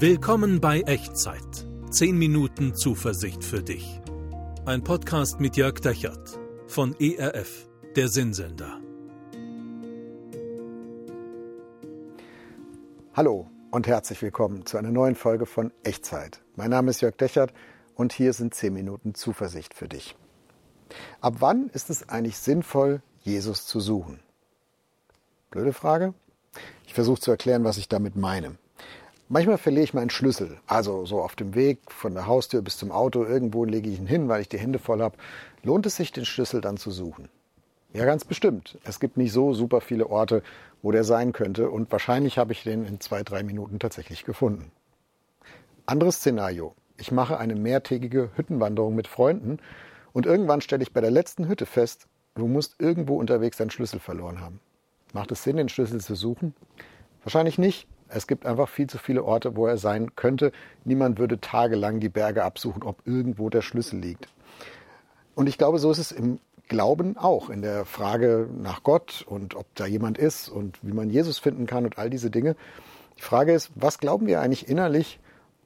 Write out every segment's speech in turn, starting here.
Willkommen bei Echtzeit. 10 Minuten Zuversicht für dich. Ein Podcast mit Jörg Dechert von ERF, der Sinnsender. Hallo und herzlich willkommen zu einer neuen Folge von Echtzeit. Mein Name ist Jörg Dechert und hier sind 10 Minuten Zuversicht für dich. Ab wann ist es eigentlich sinnvoll, Jesus zu suchen? Blöde Frage? Ich versuche zu erklären, was ich damit meine. Manchmal verliere ich meinen Schlüssel. Also so auf dem Weg von der Haustür bis zum Auto, irgendwo lege ich ihn hin, weil ich die Hände voll habe. Lohnt es sich, den Schlüssel dann zu suchen? Ja, ganz bestimmt. Es gibt nicht so super viele Orte, wo der sein könnte und wahrscheinlich habe ich den in zwei, drei Minuten tatsächlich gefunden. Anderes Szenario. Ich mache eine mehrtägige Hüttenwanderung mit Freunden und irgendwann stelle ich bei der letzten Hütte fest, du musst irgendwo unterwegs deinen Schlüssel verloren haben. Macht es Sinn, den Schlüssel zu suchen? Wahrscheinlich nicht. Es gibt einfach viel zu viele Orte, wo er sein könnte. Niemand würde tagelang die Berge absuchen, ob irgendwo der Schlüssel liegt. Und ich glaube, so ist es im Glauben auch, in der Frage nach Gott und ob da jemand ist und wie man Jesus finden kann und all diese Dinge. Die Frage ist, was glauben wir eigentlich innerlich,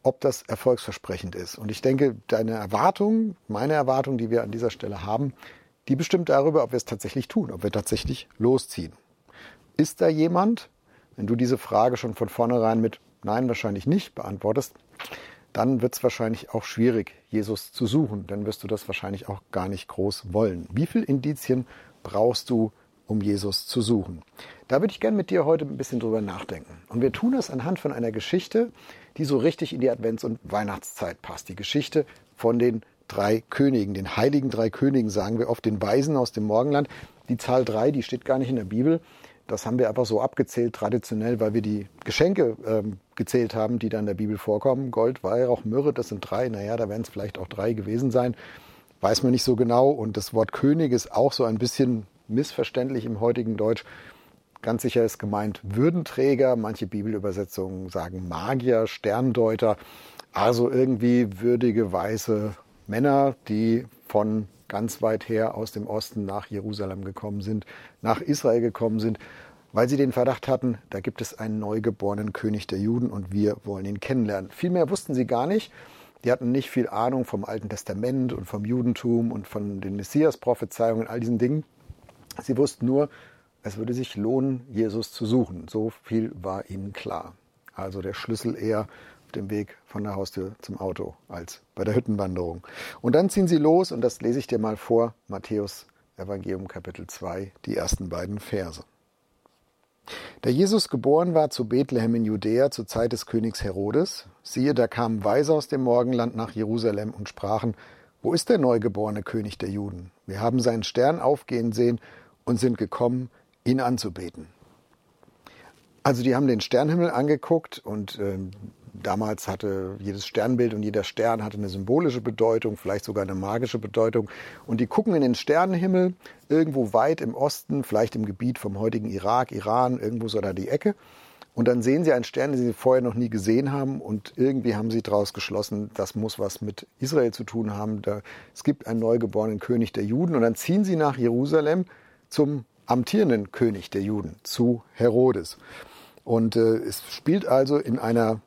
ob das erfolgsversprechend ist? Und ich denke, deine Erwartung, meine Erwartung, die wir an dieser Stelle haben, die bestimmt darüber, ob wir es tatsächlich tun, ob wir tatsächlich losziehen. Ist da jemand, wenn du diese Frage schon von vornherein mit Nein wahrscheinlich nicht beantwortest, dann wird es wahrscheinlich auch schwierig, Jesus zu suchen. Dann wirst du das wahrscheinlich auch gar nicht groß wollen. Wie viele Indizien brauchst du, um Jesus zu suchen? Da würde ich gerne mit dir heute ein bisschen drüber nachdenken. Und wir tun das anhand von einer Geschichte, die so richtig in die Advents- und Weihnachtszeit passt. Die Geschichte von den drei Königen, den heiligen drei Königen, sagen wir oft, den Weisen aus dem Morgenland. Die Zahl drei, die steht gar nicht in der Bibel. Das haben wir einfach so abgezählt, traditionell, weil wir die Geschenke ähm, gezählt haben, die da in der Bibel vorkommen. Gold, Weihrauch, Myrrhe, das sind drei. Naja, da werden es vielleicht auch drei gewesen sein. Weiß man nicht so genau. Und das Wort König ist auch so ein bisschen missverständlich im heutigen Deutsch. Ganz sicher ist gemeint Würdenträger. Manche Bibelübersetzungen sagen Magier, Sterndeuter. Also irgendwie würdige weiße Männer, die von ganz weit her aus dem Osten nach Jerusalem gekommen sind, nach Israel gekommen sind, weil sie den Verdacht hatten, da gibt es einen neugeborenen König der Juden und wir wollen ihn kennenlernen. Viel mehr wussten sie gar nicht. Die hatten nicht viel Ahnung vom Alten Testament und vom Judentum und von den Messias-Prophezeiungen, all diesen Dingen. Sie wussten nur, es würde sich lohnen, Jesus zu suchen. So viel war ihnen klar. Also der Schlüssel eher dem Weg von der Haustür zum Auto als bei der Hüttenwanderung. Und dann ziehen sie los und das lese ich dir mal vor, Matthäus Evangelium Kapitel 2, die ersten beiden Verse. Da Jesus geboren war zu Bethlehem in Judäa zur Zeit des Königs Herodes, siehe, da kamen Weise aus dem Morgenland nach Jerusalem und sprachen, wo ist der neugeborene König der Juden? Wir haben seinen Stern aufgehen sehen und sind gekommen, ihn anzubeten. Also die haben den Sternhimmel angeguckt und äh, Damals hatte jedes Sternbild und jeder Stern hatte eine symbolische Bedeutung, vielleicht sogar eine magische Bedeutung. Und die gucken in den Sternenhimmel irgendwo weit im Osten, vielleicht im Gebiet vom heutigen Irak, Iran, irgendwo so da die Ecke. Und dann sehen sie einen Stern, den sie vorher noch nie gesehen haben. Und irgendwie haben sie daraus geschlossen, das muss was mit Israel zu tun haben. Da, es gibt einen neugeborenen König der Juden. Und dann ziehen sie nach Jerusalem zum amtierenden König der Juden, zu Herodes. Und äh, es spielt also in einer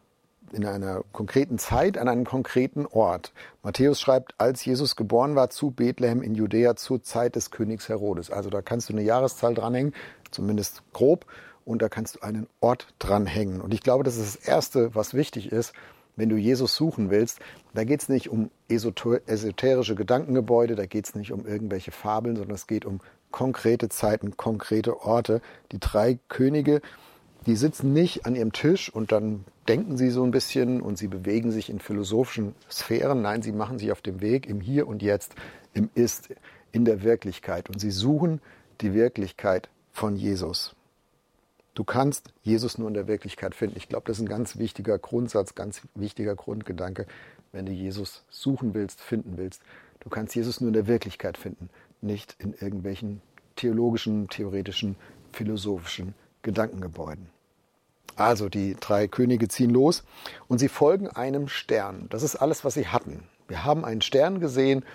in einer konkreten Zeit an einem konkreten Ort. Matthäus schreibt, als Jesus geboren war zu Bethlehem in Judäa zur Zeit des Königs Herodes. Also da kannst du eine Jahreszahl dranhängen, zumindest grob, und da kannst du einen Ort dranhängen. Und ich glaube, das ist das Erste, was wichtig ist, wenn du Jesus suchen willst. Da geht es nicht um esoterische Gedankengebäude, da geht es nicht um irgendwelche Fabeln, sondern es geht um konkrete Zeiten, konkrete Orte. Die drei Könige, die sitzen nicht an ihrem Tisch und dann denken sie so ein bisschen und sie bewegen sich in philosophischen Sphären. Nein, sie machen sich auf dem Weg im Hier und Jetzt, im Ist, in der Wirklichkeit. Und sie suchen die Wirklichkeit von Jesus. Du kannst Jesus nur in der Wirklichkeit finden. Ich glaube, das ist ein ganz wichtiger Grundsatz, ganz wichtiger Grundgedanke, wenn du Jesus suchen willst, finden willst. Du kannst Jesus nur in der Wirklichkeit finden, nicht in irgendwelchen theologischen, theoretischen, philosophischen Gedankengebäuden. Also die drei Könige ziehen los und sie folgen einem Stern. Das ist alles, was sie hatten. Wir haben einen Stern gesehen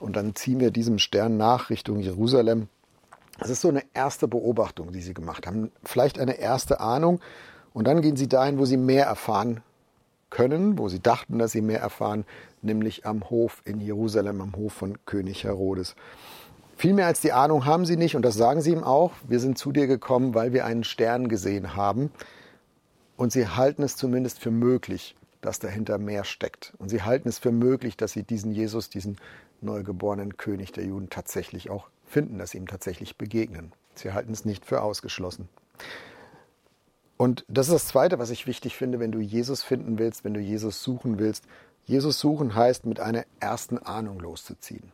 und dann ziehen wir diesem Stern nach Richtung Jerusalem. Das ist so eine erste Beobachtung, die sie gemacht haben. Vielleicht eine erste Ahnung. Und dann gehen sie dahin, wo sie mehr erfahren können, wo sie dachten, dass sie mehr erfahren, nämlich am Hof in Jerusalem, am Hof von König Herodes. Viel mehr als die Ahnung haben sie nicht und das sagen sie ihm auch. Wir sind zu dir gekommen, weil wir einen Stern gesehen haben und sie halten es zumindest für möglich, dass dahinter mehr steckt. Und sie halten es für möglich, dass sie diesen Jesus, diesen neugeborenen König der Juden tatsächlich auch finden, dass sie ihm tatsächlich begegnen. Sie halten es nicht für ausgeschlossen. Und das ist das Zweite, was ich wichtig finde, wenn du Jesus finden willst, wenn du Jesus suchen willst. Jesus suchen heißt, mit einer ersten Ahnung loszuziehen.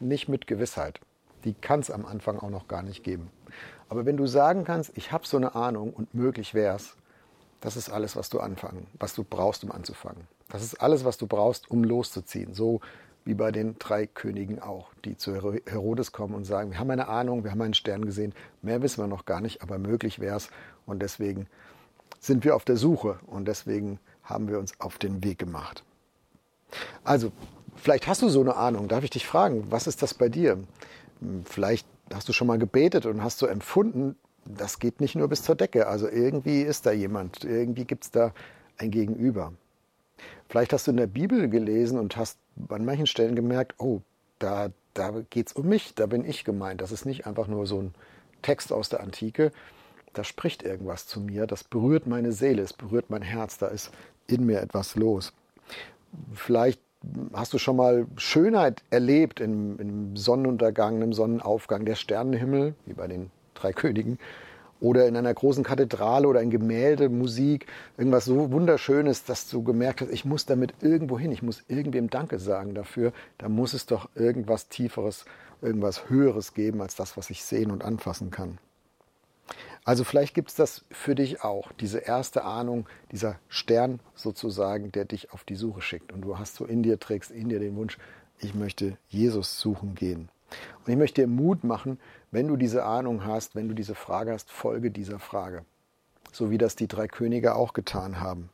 Nicht mit Gewissheit. Die kann es am Anfang auch noch gar nicht geben. Aber wenn du sagen kannst, ich habe so eine Ahnung und möglich wär's, das ist alles, was du anfangen, was du brauchst, um anzufangen. Das ist alles, was du brauchst, um loszuziehen. So wie bei den drei Königen auch, die zu Herodes kommen und sagen, wir haben eine Ahnung, wir haben einen Stern gesehen, mehr wissen wir noch gar nicht, aber möglich wäre es. Und deswegen sind wir auf der Suche und deswegen haben wir uns auf den Weg gemacht. Also, vielleicht hast du so eine Ahnung. Darf ich dich fragen, was ist das bei dir? Vielleicht hast du schon mal gebetet und hast so empfunden, das geht nicht nur bis zur Decke. Also irgendwie ist da jemand, irgendwie gibt es da ein Gegenüber. Vielleicht hast du in der Bibel gelesen und hast an manchen Stellen gemerkt, oh, da, da geht es um mich, da bin ich gemeint. Das ist nicht einfach nur so ein Text aus der Antike. Da spricht irgendwas zu mir, das berührt meine Seele, es berührt mein Herz, da ist in mir etwas los. Vielleicht hast du schon mal Schönheit erlebt im, im Sonnenuntergang, im Sonnenaufgang, der Sternenhimmel, wie bei den drei Königen, oder in einer großen Kathedrale oder in Gemälde, Musik, irgendwas so Wunderschönes, dass du gemerkt hast, ich muss damit irgendwo hin, ich muss irgendwem Danke sagen dafür, da muss es doch irgendwas Tieferes, irgendwas Höheres geben als das, was ich sehen und anfassen kann. Also vielleicht gibt es das für dich auch, diese erste Ahnung, dieser Stern sozusagen, der dich auf die Suche schickt. Und du hast so in dir, trägst in dir den Wunsch, ich möchte Jesus suchen gehen. Und ich möchte dir Mut machen, wenn du diese Ahnung hast, wenn du diese Frage hast, folge dieser Frage. So wie das die drei Könige auch getan haben.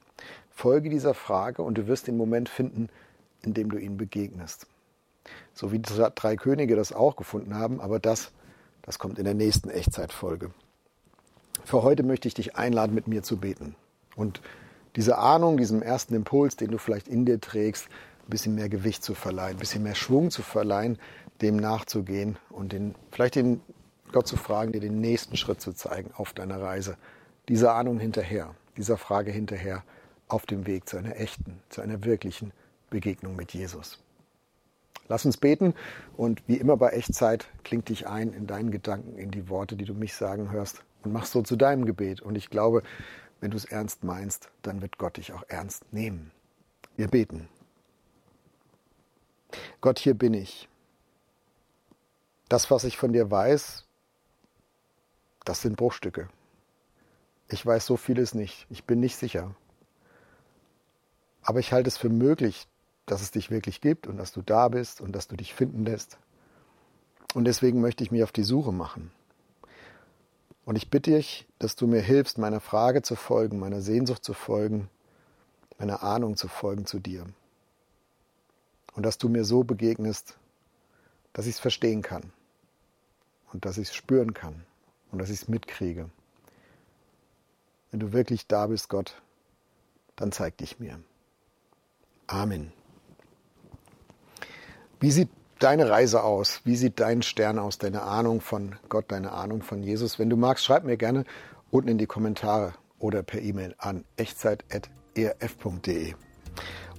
Folge dieser Frage und du wirst den Moment finden, in dem du ihnen begegnest. So wie die drei Könige das auch gefunden haben, aber das, das kommt in der nächsten Echtzeitfolge. Für heute möchte ich dich einladen, mit mir zu beten. Und diese Ahnung, diesem ersten Impuls, den du vielleicht in dir trägst, ein bisschen mehr Gewicht zu verleihen, ein bisschen mehr Schwung zu verleihen, dem nachzugehen und den, vielleicht den Gott zu fragen, dir den nächsten Schritt zu zeigen auf deiner Reise. Dieser Ahnung hinterher, dieser Frage hinterher, auf dem Weg zu einer echten, zu einer wirklichen Begegnung mit Jesus. Lass uns beten und wie immer bei Echtzeit klingt dich ein in deinen Gedanken, in die Worte, die du mich sagen hörst und mach so zu deinem Gebet. Und ich glaube, wenn du es ernst meinst, dann wird Gott dich auch ernst nehmen. Wir beten. Gott, hier bin ich. Das, was ich von dir weiß, das sind Bruchstücke. Ich weiß so vieles nicht. Ich bin nicht sicher. Aber ich halte es für möglich, dass es dich wirklich gibt und dass du da bist und dass du dich finden lässt. Und deswegen möchte ich mich auf die Suche machen. Und ich bitte dich, dass du mir hilfst, meiner Frage zu folgen, meiner Sehnsucht zu folgen, meiner Ahnung zu folgen zu dir. Und dass du mir so begegnest, dass ich es verstehen kann und dass ich es spüren kann und dass ich es mitkriege. Wenn du wirklich da bist, Gott, dann zeig dich mir. Amen. Wie sieht deine Reise aus? Wie sieht dein Stern aus? Deine Ahnung von Gott, deine Ahnung von Jesus? Wenn du magst, schreib mir gerne unten in die Kommentare oder per E-Mail an echtzeit.erf.de.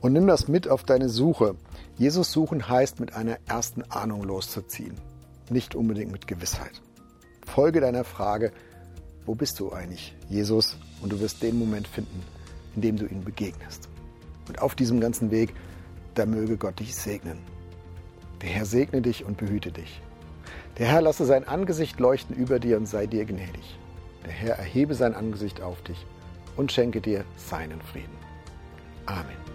Und nimm das mit auf deine Suche. Jesus suchen heißt, mit einer ersten Ahnung loszuziehen, nicht unbedingt mit Gewissheit. Folge deiner Frage, wo bist du eigentlich, Jesus? Und du wirst den Moment finden, in dem du ihm begegnest. Und auf diesem ganzen Weg, da möge Gott dich segnen. Der Herr segne dich und behüte dich. Der Herr lasse sein Angesicht leuchten über dir und sei dir gnädig. Der Herr erhebe sein Angesicht auf dich und schenke dir seinen Frieden. Amen.